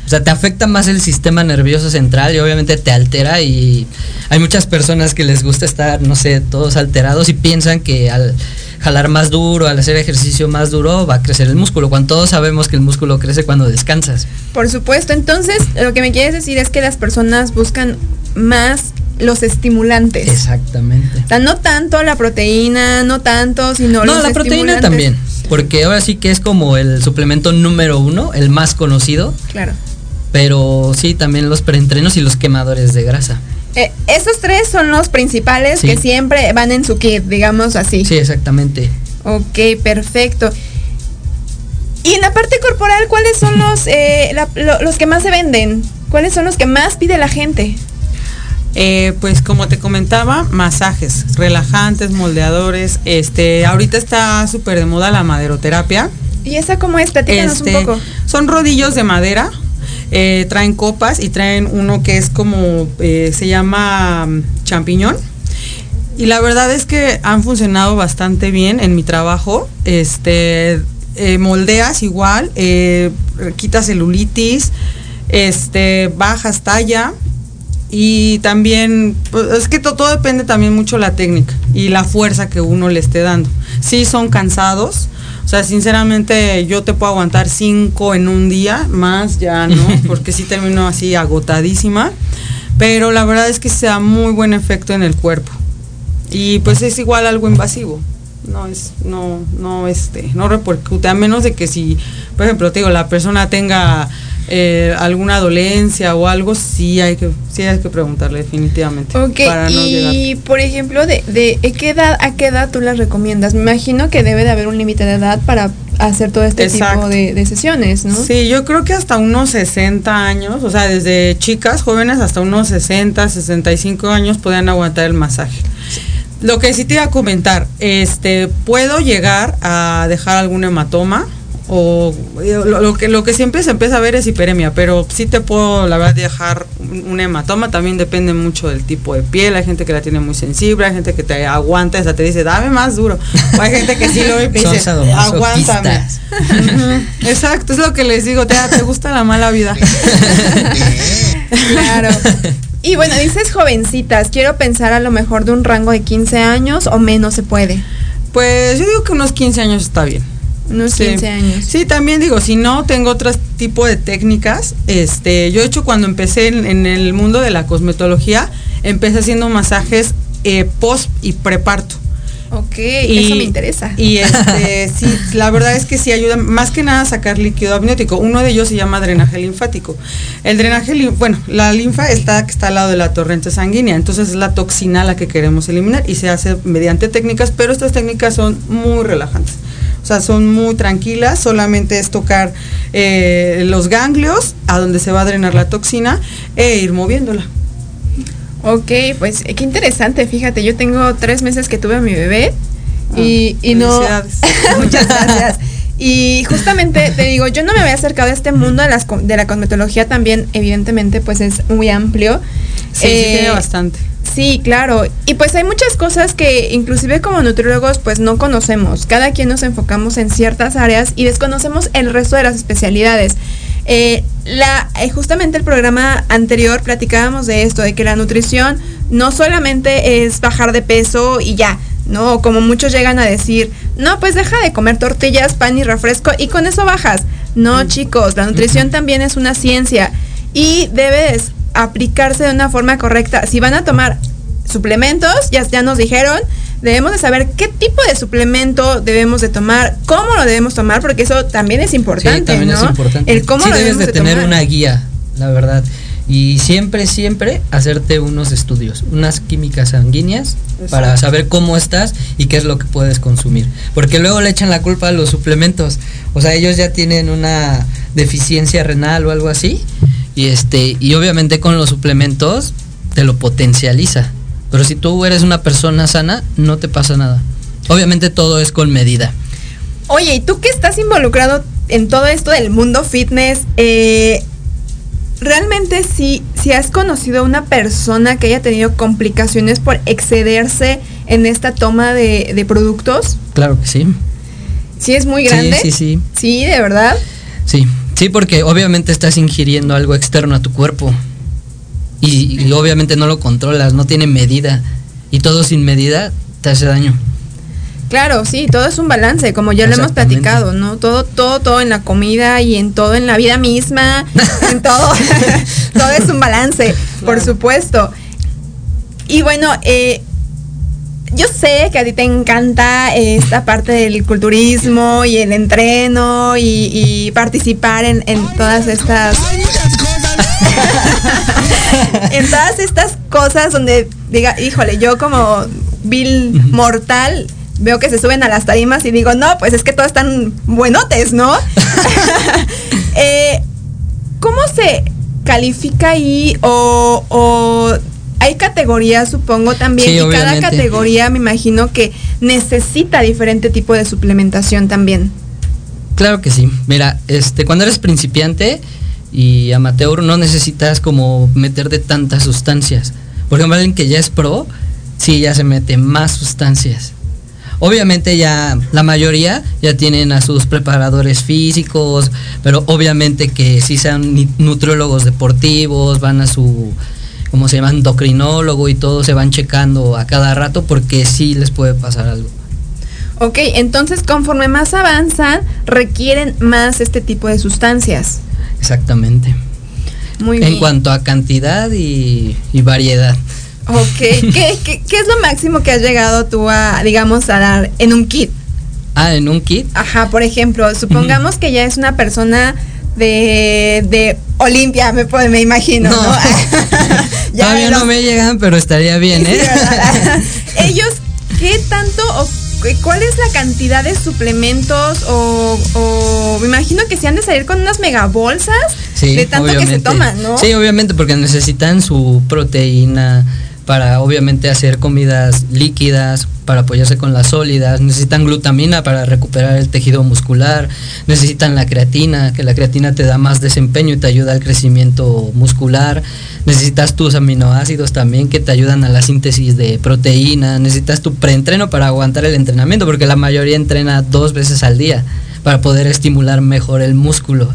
O sea, te afecta más el sistema nervioso central y obviamente te altera y hay muchas personas que les gusta estar, no sé, todos alterados y piensan que al jalar más duro, al hacer ejercicio más duro, va a crecer el músculo, cuando todos sabemos que el músculo crece cuando descansas. Por supuesto, entonces lo que me quieres decir es que las personas buscan más los estimulantes. Exactamente. O sea, no tanto la proteína, no tanto, sino no, los la proteína también, porque ahora sí que es como el suplemento número uno, el más conocido. Claro. Pero sí, también los preentrenos y los quemadores de grasa. Eh, esos tres son los principales Sí. que siempre van en su kit, digamos así. Sí, exactamente. Ok, perfecto. Y en la parte corporal, ¿cuáles son los, eh, la- lo- los que más se venden? ¿Cuáles son los que más pide la gente? Eh, pues como te comentaba, masajes, relajantes, moldeadores. Este, ahorita está súper de moda la maderoterapia. ¿Y esa cómo es? Platícanos Este, un poco. Son rodillos de madera. Eh, traen copas y traen uno que es como eh, se llama mm, champiñón. Y la verdad es que han funcionado bastante bien en mi trabajo. Este eh, moldeas igual, quitas celulitis, este, bajas talla. Y también, pues, es que to- todo depende también mucho la técnica y la fuerza que uno le esté dando. Sí son cansados, sea, sinceramente yo te puedo aguantar cinco en un día, más ya no, porque sí termino así agotadísima. Pero la verdad es que se da muy buen efecto en el cuerpo. Y pues es igual algo invasivo. No es, no, no, este, no repercute, a menos de que si, por ejemplo, te digo, la persona tenga eh, alguna dolencia o algo, sí hay que, sí hay que preguntarle definitivamente. Ok, para no llegar. y por ejemplo, de, de ¿a qué edad, ¿a qué edad tú las recomiendas? Me imagino que debe de haber un límite de edad para hacer todo este Exacto. tipo de, de sesiones, ¿no? Sí, yo creo que hasta unos 60 años, o sea, desde chicas, jóvenes, hasta unos 60, 65 años podían aguantar el masaje. Lo que sí te iba a comentar, este, puedo llegar a dejar algún hematoma o eh, lo, lo que lo que siempre se empieza a ver es hiperemia, pero sí te puedo la verdad dejar un, un hematoma, también depende mucho del tipo de piel, hay gente que la tiene muy sensible, hay gente que te aguanta, hasta te dice, "Dame más duro." O hay gente que sí lo ve y dice. "Aguántame." Exacto, es lo que les digo, te, te gusta la mala vida. Claro. Y bueno, dices jovencitas, quiero pensar a lo mejor de un rango de 15 años o menos se puede. Pues yo digo que unos 15 años está bien. Unos Sí. 15 años. Sí, también digo, si no, tengo otro tipo de técnicas. Este, yo he hecho cuando empecé en, en el mundo de la cosmetología, empecé haciendo masajes eh, post y preparto. Ok, Y- eso me interesa. Y este, sí, la verdad es que sí ayuda más que nada a sacar líquido amniótico. Uno de ellos se llama drenaje linfático. El drenaje, bueno, la linfa está que está al lado de la torrente sanguínea, entonces es la toxina la que queremos eliminar y se hace mediante técnicas, pero estas técnicas son muy relajantes. O sea, son muy tranquilas, solamente es tocar eh, los ganglios a donde se va a drenar la toxina e ir moviéndola. Ok, pues eh, qué interesante, fíjate, yo tengo tres meses que tuve a mi bebé y, Ah, y no... Muchas gracias. Y justamente te digo, yo no me había acercado a este mundo de, las, co- de la cosmetología también, evidentemente, pues es muy amplio. Sí, sí Eh, tiene bastante. Sí, claro. Y pues hay muchas cosas que inclusive como nutriólogos pues no conocemos. Cada quien nos enfocamos en ciertas áreas y desconocemos el resto de las especialidades. Eh, la, eh, justamente el programa anterior platicábamos de esto, de que la nutrición no solamente es bajar de peso y ya, ¿no? Como muchos llegan a decir, no, pues deja de comer tortillas, pan y refresco y con eso bajas. No, chicos, la nutrición también es una ciencia y debes aplicarse de una forma correcta. Si van a tomar suplementos, ya, ya nos dijeron, debemos de saber qué tipo de suplemento debemos de tomar, cómo lo debemos tomar, porque eso también es importante, Sí, también ¿no? es importante. El cómo sí lo debes de tener tomar. una guía, la verdad. Y siempre, siempre hacerte unos estudios, unas químicas sanguíneas para saber cómo estás y qué es lo que puedes consumir. Porque luego le echan la culpa a los suplementos. O sea, ellos ya tienen una deficiencia renal o algo así. Y este, y obviamente con los suplementos te lo potencializa. Pero si tú eres una persona sana, no te pasa nada. Obviamente todo es con medida. Oye, ¿y tú que estás involucrado en todo esto del mundo fitness? Eh, ¿Realmente sí, si has conocido a una persona que haya tenido complicaciones por excederse en esta toma de, de productos? Claro que sí. ¿Sí es muy Sí, grande? sí, sí. Sí, de verdad. Sí, sí, porque obviamente estás ingiriendo algo externo a tu cuerpo. Y, y obviamente no lo controlas, no tiene medida. Y todo sin medida te hace daño. Claro, sí, todo es un balance, como ya lo hemos platicado, ¿no? Todo, todo, todo en la comida y en todo en la vida misma, en todo, todo es un balance, por supuesto. Y bueno, eh, yo sé que a ti te encanta esta parte del culturismo y el entreno y, y participar en, en todas estas en todas estas cosas donde diga, híjole, yo como Bill mortal veo que se suben a las tarimas y digo, no, pues es que todos están buenotes, ¿no? Eh, ¿Cómo se califica ahí o, o hay categorías, supongo, también? Sí, y cada categoría me imagino que necesita diferente tipo de suplementación también. Claro que sí. Mira, este, cuando eres principiante y amateur no necesitas como meterte tantas sustancias. Por ejemplo, alguien que ya es pro, sí ya se mete más sustancias. Obviamente ya la mayoría ya tienen a sus preparadores físicos, pero obviamente que si sean nutriólogos deportivos, van a su, ¿cómo se llama? Endocrinólogo y todo, se van checando a cada rato porque sí les puede pasar algo. Ok, entonces conforme más avanzan, requieren más este tipo de sustancias. Exactamente. Muy en bien. cuanto a cantidad y, y variedad. Ok, ¿Qué, qué, qué es lo máximo que has llegado tú a, digamos, a dar en un kit? Ah, en un kit. Ajá, por ejemplo, supongamos que ya es una persona de, de Olimpia, me, puedo- me imagino, ¿no? No. Ya Todavía no me llegan, pero estaría bien, ¿eh? Ellos, ¿qué tanto o cu- cuál es la cantidad de suplementos o, o me imagino que se han de salir con unas mega bolsas Sí, de tanto que se toman, ¿no? Sí, obviamente, porque necesitan su proteína para obviamente hacer comidas líquidas, para apoyarse con las sólidas, necesitan glutamina para recuperar el tejido muscular, necesitan la creatina, que la creatina te da más desempeño y te ayuda al crecimiento muscular, necesitas tus aminoácidos también que te ayudan a la síntesis de proteína, necesitas tu preentreno para aguantar el entrenamiento, porque la mayoría entrena dos veces al día para poder estimular mejor el músculo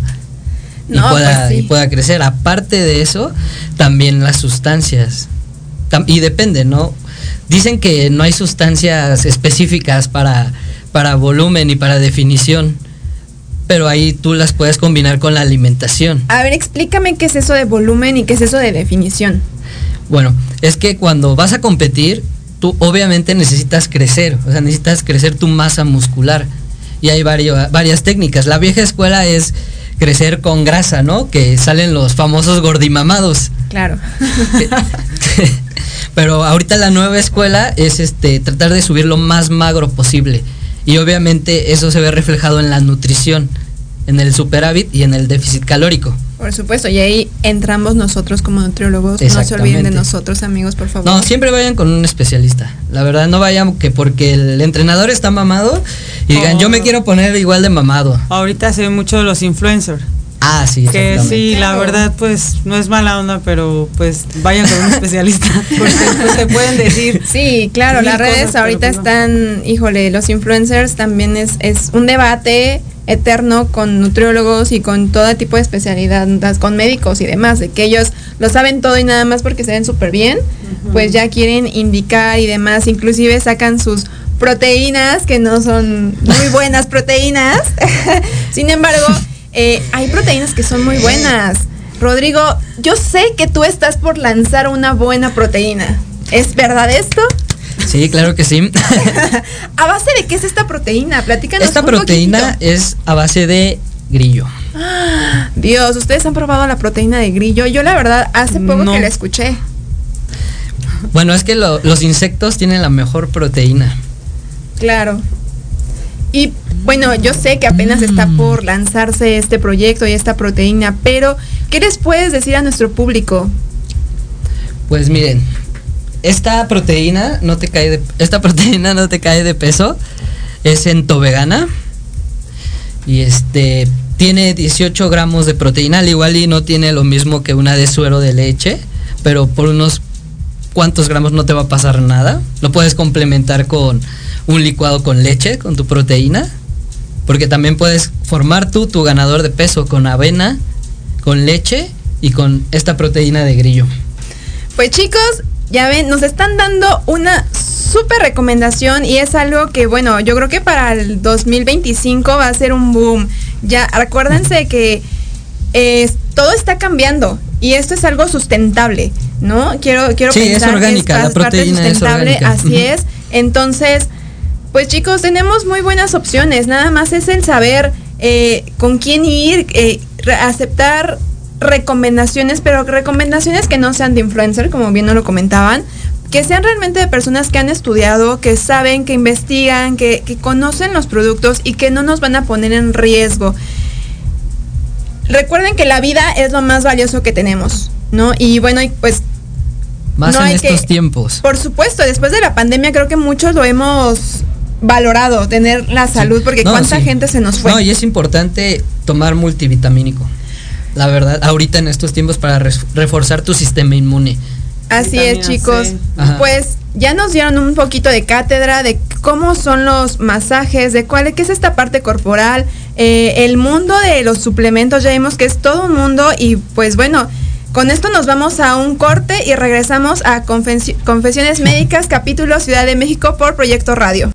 y, pueda, pues sí. y pueda crecer. Aparte de eso, también las sustancias. Y depende, ¿no? Dicen que no hay sustancias específicas para, para volumen y para definición, pero ahí tú las puedes combinar con la alimentación. A ver, explícame qué es eso de volumen y qué es eso de definición. Bueno, es que cuando vas a competir, tú obviamente necesitas crecer, o sea, necesitas crecer tu masa muscular. Y hay vario- varias técnicas. La vieja escuela es crecer con grasa, ¿no? Que salen los famosos gordimamados. Claro. Pero ahorita la nueva escuela es este tratar de subir lo más magro posible. y obviamente eso se ve reflejado en la nutrición, en el superávit y en el déficit calórico. Por supuesto, y ahí entramos nosotros como nutriólogos. No se olviden de nosotros, amigos, por favor. No, siempre vayan con un especialista. La verdad, no vayan que porque el entrenador está mamado y digan, yo me oh. quiero poner igual de mamado. Ahorita se ve mucho de los influencers. Ah, sí. Que sí, la verdad, pues no es mala onda, pero pues vayan con un especialista. porque pues, te pueden decir. Sí, claro, las redes ahorita pues, están, híjole, los influencers también es, es un debate eterno con nutriólogos y con todo tipo de especialidades, con médicos y demás, de que ellos lo saben todo y nada más porque se ven súper bien, pues ya quieren indicar y demás, inclusive sacan sus proteínas que no son muy buenas proteínas. Sin embargo, eh, hay proteínas que son muy buenas. Rodrigo, yo sé que tú estás por lanzar una buena proteína. ¿Es verdad esto? Sí, claro que sí. ¿A base de qué es esta proteína? Platícanos. Esta proteína es a base de grillo. Dios, ¿ustedes han probado la proteína de grillo? Yo la verdad hace poco que la escuché. Bueno, es que los insectos tienen la mejor proteína. Claro. Y bueno, yo sé que apenas está mm. por lanzarse este proyecto y esta proteína, pero ¿qué les puedes decir a nuestro público? Pues miren, esta proteína no te cae de, esta proteína no te cae de peso. Es entovegana. Y este tiene 18 gramos de proteína, al igual y no tiene lo mismo que una de suero de leche, pero por unos cuantos gramos no te va a pasar nada. Lo puedes complementar con un licuado con leche, con tu proteína, porque también puedes formar tú tu ganador de peso con avena, con leche y con esta proteína de grillo. Pues chicos, ya ven, nos están dando una súper recomendación y es algo que, bueno, yo creo que para el 2025 va a ser un boom. Ya, acuérdense que eh, todo está cambiando y esto es algo sustentable, ¿no? Quiero, quiero sí, es orgánica, la proteína sustentable, es así es. Entonces, pues chicos, tenemos muy buenas opciones. Nada más es el saber eh, con quién ir, eh, aceptar recomendaciones, pero recomendaciones que no sean de influencer, como bien nos lo comentaban, que sean realmente de personas que han estudiado, que saben, que investigan, que, conocen los productos y que no nos van a poner en riesgo. Recuerden que la vida es lo más valioso que tenemos, ¿no? Y bueno, pues más en estos tiempos. Por supuesto, después de la pandemia creo que muchos lo hemos valorado, tener la salud, porque cuánta gente se nos fue. No, y es importante tomar multivitamínico la verdad, ahorita en estos tiempos para reforzar tu sistema inmune. Así es, chicos. Pues ya nos dieron un poquito de cátedra de cómo son los masajes, de cuál qué es esta parte corporal, eh, el mundo de los suplementos, ya vimos que es todo un mundo y pues bueno, con esto nos vamos a un corte y regresamos a Confesiones Médicas, capítulo Ciudad de México por Proyecto Radio.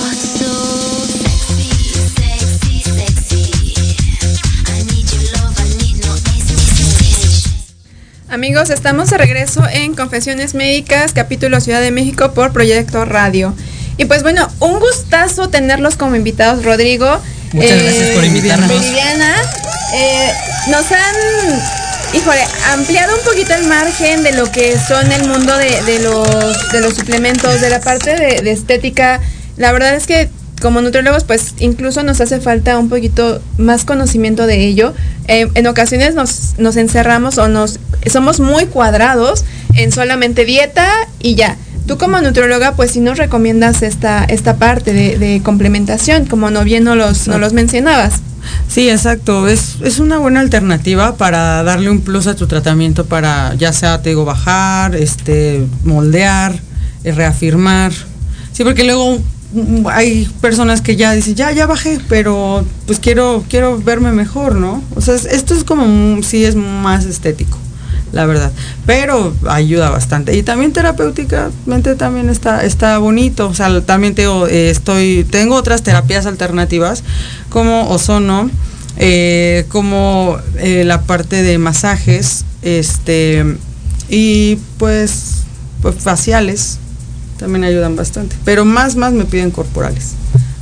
Amigos, estamos de regreso en Confesiones Médicas, capítulo Ciudad de México por Proyecto Radio. Y pues bueno, un gustazo tenerlos como invitados, Rodrigo. Muchas eh, gracias por invitarnos. Viviana, eh, nos han, híjole, ampliado un poquito el margen de lo que son el mundo de, de los, de los suplementos, de la parte de, de estética. La verdad es que como nutriólogos, pues incluso nos hace falta un poquito más conocimiento de ello. Eh, en ocasiones nos, nos encerramos o nos somos muy cuadrados en solamente dieta y ya. Tú como nutrióloga, pues si nos recomiendas esta, esta parte de, complementación, como no bien no los, no los mencionabas. Sí, exacto. Es, es una buena alternativa para darle un plus a tu tratamiento para ya sea, te digo, bajar, este, moldear, eh, reafirmar. Sí, porque luego hay personas que ya dicen, ya, ya bajé, pero pues quiero, quiero verme mejor, ¿no? O sea, esto es como, sí es más estético, la verdad. Pero ayuda bastante. Y también terapéuticamente también está, está bonito. O sea, también tengo, eh, estoy, tengo otras terapias alternativas, como ozono, eh, como eh, la parte de masajes, este, y pues, pues faciales también ayudan bastante. Pero más, más me piden corporales.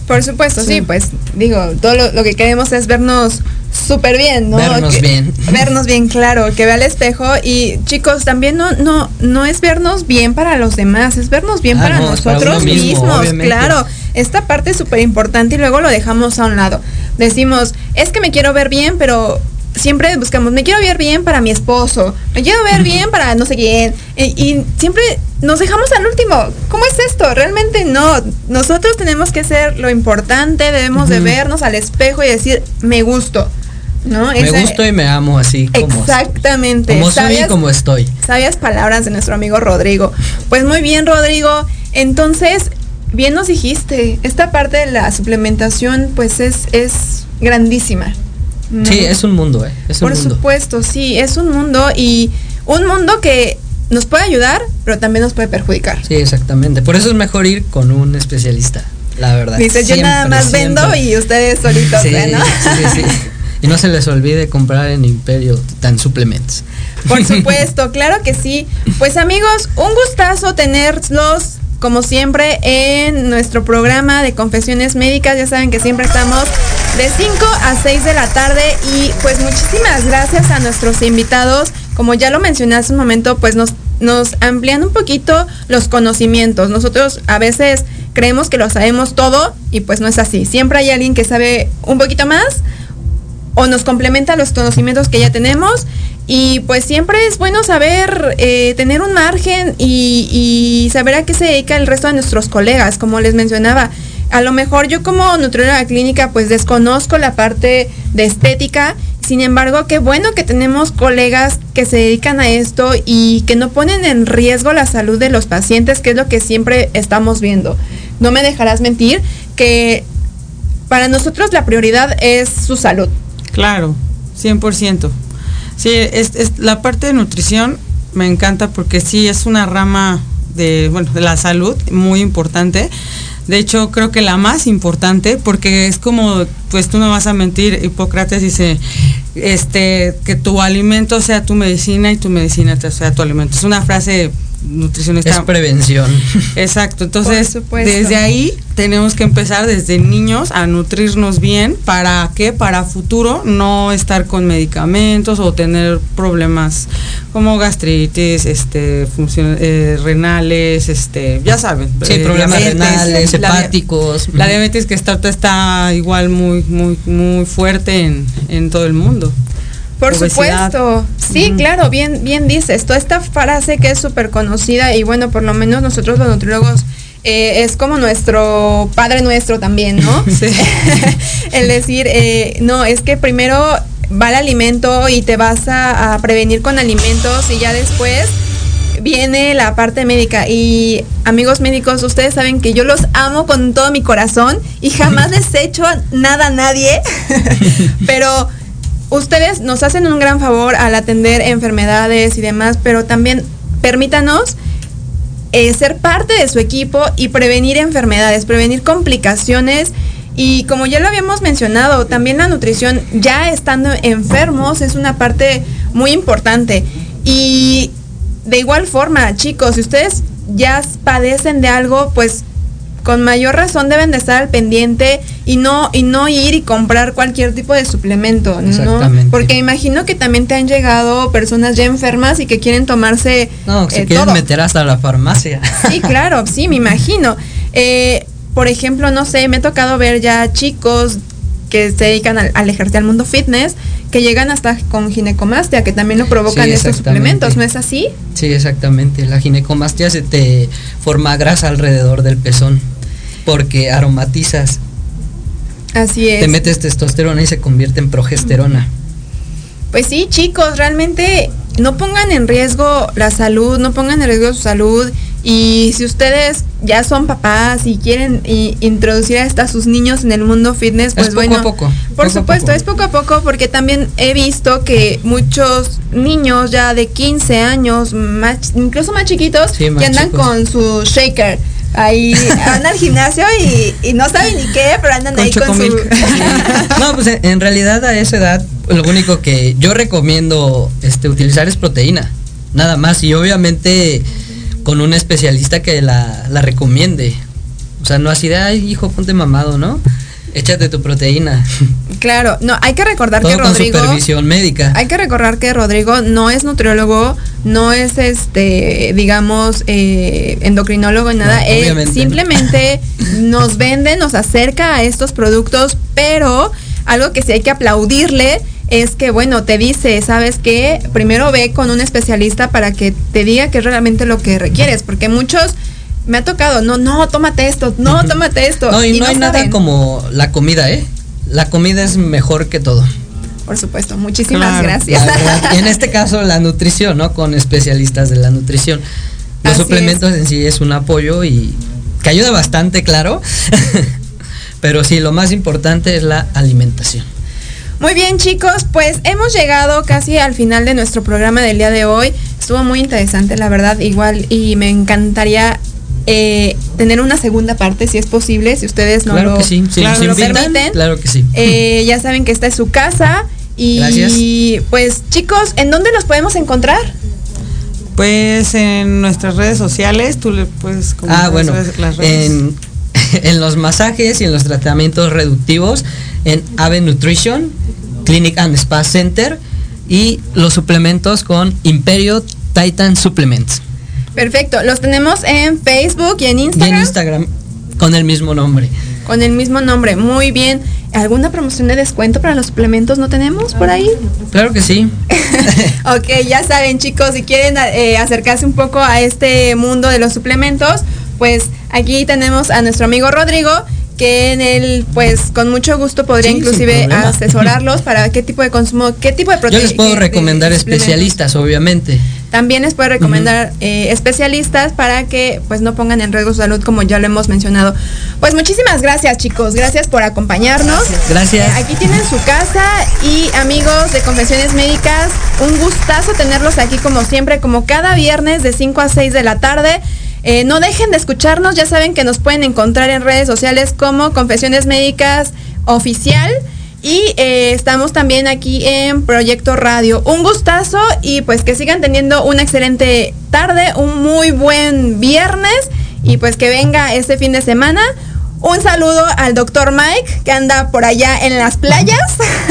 Por supuesto, sí, pues digo, todo lo, que queremos es vernos súper bien, ¿no? Vernos bien. Vernos bien, claro, que vea el espejo. Y chicos, también no, no, no es vernos bien para los demás, es vernos bien ah, para nosotros mismos, claro. Esta parte es súper importante y luego lo dejamos a un lado. Decimos, es que me quiero ver bien, pero siempre buscamos, me quiero ver bien para mi esposo, me quiero ver bien para no sé quién. Y, siempre nos dejamos al último. ¿Cómo es esto? Realmente no. Nosotros tenemos que ser lo importante, debemos de vernos al espejo y decir, me gusto. ¿No? Me gusto y me amo así como Exactamente. Como soy y como estoy. Sabias palabras de nuestro amigo Rodrigo. Pues muy bien, Rodrigo. Entonces, bien nos dijiste, esta parte de la suplementación pues es, es grandísima. Sí, es un mundo, ¿eh? Es Por supuesto, sí, es un mundo y un mundo que nos puede ayudar, pero también nos puede perjudicar. Sí, exactamente. Por eso es mejor ir con un especialista, la verdad. Dice, yo nada más vendo y ustedes solitos, sí, ¿no? Sí, sí. Y no se les olvide comprar en Imperio tan suplementos. Por supuesto, claro que sí. Pues amigos, un gustazo tenerlos como siempre, en nuestro programa de confesiones médicas. Ya saben que siempre estamos de 5 a 6 de la tarde y pues muchísimas gracias a nuestros invitados. Como ya lo mencioné hace un momento, pues nos, nos amplían un poquito los conocimientos. Nosotros a veces creemos que lo sabemos todo y pues no es así. Siempre hay alguien que sabe un poquito más o nos complementa los conocimientos que ya tenemos y pues siempre es bueno saber, eh, tener un margen y, saber a qué se dedica el resto de nuestros colegas, como les mencionaba. A lo mejor yo como nutrióloga clínica pues desconozco la parte de estética, sin embargo qué bueno que tenemos colegas que se dedican a esto y que no ponen en riesgo la salud de los pacientes, que es lo que siempre estamos viendo. No me dejarás mentir que para nosotros la prioridad es su salud. Claro, 100%. Sí, es, la parte de nutrición me encanta porque sí es una rama de, bueno, de la salud muy importante. De hecho, creo que la más importante, porque es como, pues tú no vas a mentir, Hipócrates dice, este, que tu alimento sea tu medicina y tu medicina sea tu alimento. Es una frase nutricionista. Es prevención. Exacto, entonces desde ahí tenemos que empezar desde niños a nutrirnos bien. ¿Para qué? Para futuro no estar con medicamentos o tener problemas como gastritis, este, función- eh, renales, este, ya saben. Sí, eh, problemas diabetes, renales, la hepáticos. La, diabetes que está, está igual muy, muy, muy fuerte en, en todo el mundo. Por Obesidad. supuesto, sí, claro, bien, bien dices. Toda esta frase que es súper conocida y bueno, por lo menos nosotros los nutriólogos eh, es como nuestro padre nuestro también, ¿no? el decir, eh, no, es que primero va el alimento y te vas a, a prevenir con alimentos y ya después viene la parte médica y amigos médicos, ustedes saben que yo los amo con todo mi corazón y jamás les he hecho nada a nadie, pero ustedes nos hacen un gran favor al atender enfermedades y demás, pero también permítanos eh, ser parte de su equipo y prevenir enfermedades, prevenir complicaciones. Y como ya lo habíamos mencionado, también la nutrición, ya estando enfermos, es una parte muy importante. Y de igual forma, chicos, si ustedes ya padecen de algo, pues con mayor razón deben de estar al pendiente y no y no ir y comprar cualquier tipo de suplemento, ¿no? Porque imagino que también te han llegado personas ya enfermas y que quieren tomarse No, se eh, quieren todo. meter hasta la farmacia. Sí, claro, sí, me imagino. Eh, por ejemplo, no sé, me ha tocado ver ya chicos que se dedican al, al ejercicio al mundo fitness, que llegan hasta con ginecomastia, que también lo provocan Sí, estos suplementos, ¿no es así? Sí, exactamente. La ginecomastia se te forma grasa alrededor del pezón porque aromatizas. Así es. Te metes testosterona y se convierte en progesterona. Pues sí, chicos, realmente no pongan en riesgo la salud, no pongan en riesgo su salud. Y si ustedes ya son papás y quieren introducir hasta sus niños en el mundo fitness, pues es poco bueno. a poco. Por poco supuesto, poco. es poco a poco porque también he visto que muchos niños ya de 15 años, más, incluso más chiquitos, Sí, más que andan chicos. con su shaker. Ahí van al gimnasio y, y no saben ni qué, pero andan Con ahí con su... No, pues en- en realidad a esa edad lo único que yo recomiendo este, utilizar es proteína. Nada más. Y obviamente con un especialista que la, la recomiende. O sea, no así de, ay, hijo, ponte mamado, ¿no? Échate tu proteína. Claro, no, hay que recordar Todo que con Rodrigo... supervisión médica. Hay que recordar que Rodrigo no es nutriólogo, no es este, digamos, eh, endocrinólogo, nada. No, Él simplemente nos vende, nos acerca a estos productos, pero algo que sí hay que aplaudirle es que, bueno, te dice, ¿sabes qué? Primero ve con un especialista para que te diga qué es realmente lo que requieres, porque muchos me ha tocado, no, no, tómate esto, no, tómate esto. No, y, no, hay nada como la comida, ¿eh? La comida es mejor que todo. Por supuesto, muchísimas Claro, gracias. Y en este caso la nutrición, ¿no? Con especialistas de la nutrición. Los Así suplementos en sí es un apoyo y que ayuda bastante, claro. Pero sí, lo más importante es la alimentación. Muy bien chicos, pues hemos llegado casi al final de nuestro programa del día de hoy. Estuvo muy interesante, la verdad, igual, y me encantaría eh, tener una segunda parte, si es posible, si ustedes no claro lo, que sí. Si claro, nos lo invitan, permiten. claro que sí. Eh, ya saben que esta es su casa. Y Gracias. pues chicos, ¿en dónde los podemos encontrar? Pues en nuestras redes sociales tú le puedes comentar Ah, bueno, las- las redes. en, en los masajes y en los tratamientos reductivos, en Ave Nutrition, Clinic and Spa Center y los suplementos con Imperio Titan Supplements. Perfecto, los tenemos en Facebook y en Y en Instagram Instagram con el mismo nombre. con el mismo nombre. Muy bien. ¿Alguna promoción de descuento para los suplementos no tenemos por ahí? Claro que sí. Ok, ya saben chicos, si quieren eh, acercarse un poco a este mundo de los suplementos, pues aquí tenemos a nuestro amigo Rodrigo, que en él, pues con mucho gusto podría Sí, inclusive asesorarlos para qué tipo de consumo, qué tipo de Yo proteína. les puedo recomendar especialistas, obviamente. También les puede recomendar eh, especialistas para que pues no pongan en riesgo su salud como ya lo hemos mencionado. Pues muchísimas gracias chicos, gracias por acompañarnos. Gracias. Eh, aquí tienen su casa y amigos de Confesiones Médicas, un gustazo tenerlos aquí como siempre, como cada viernes de 5 a 6 de la tarde. Eh, no dejen de escucharnos, ya saben que nos pueden encontrar en redes sociales como Confesiones Médicas Oficial Y eh, estamos también aquí en Proyecto Radio. Un gustazo y pues que sigan teniendo una excelente tarde, un muy buen viernes y pues que venga este fin de semana. Un saludo al doctor Mike, que anda por allá en las playas.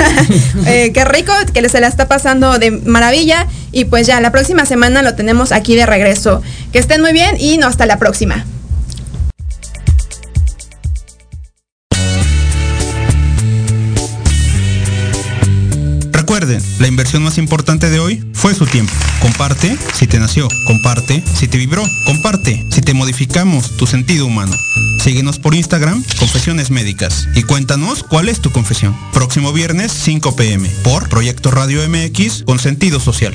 eh, qué rico, que se la está pasando de maravilla. Y pues ya, la próxima semana lo tenemos aquí de regreso. Que estén muy bien y no hasta la próxima. La inversión más importante de hoy fue su tiempo. Comparte si te nació, comparte si te vibró, comparte si te modificamos tu sentido humano. Síguenos por Instagram, Confesiones Médicas, y cuéntanos cuál es tu confesión. Próximo viernes, 5 pm, por Proyecto Radio MX con sentido social.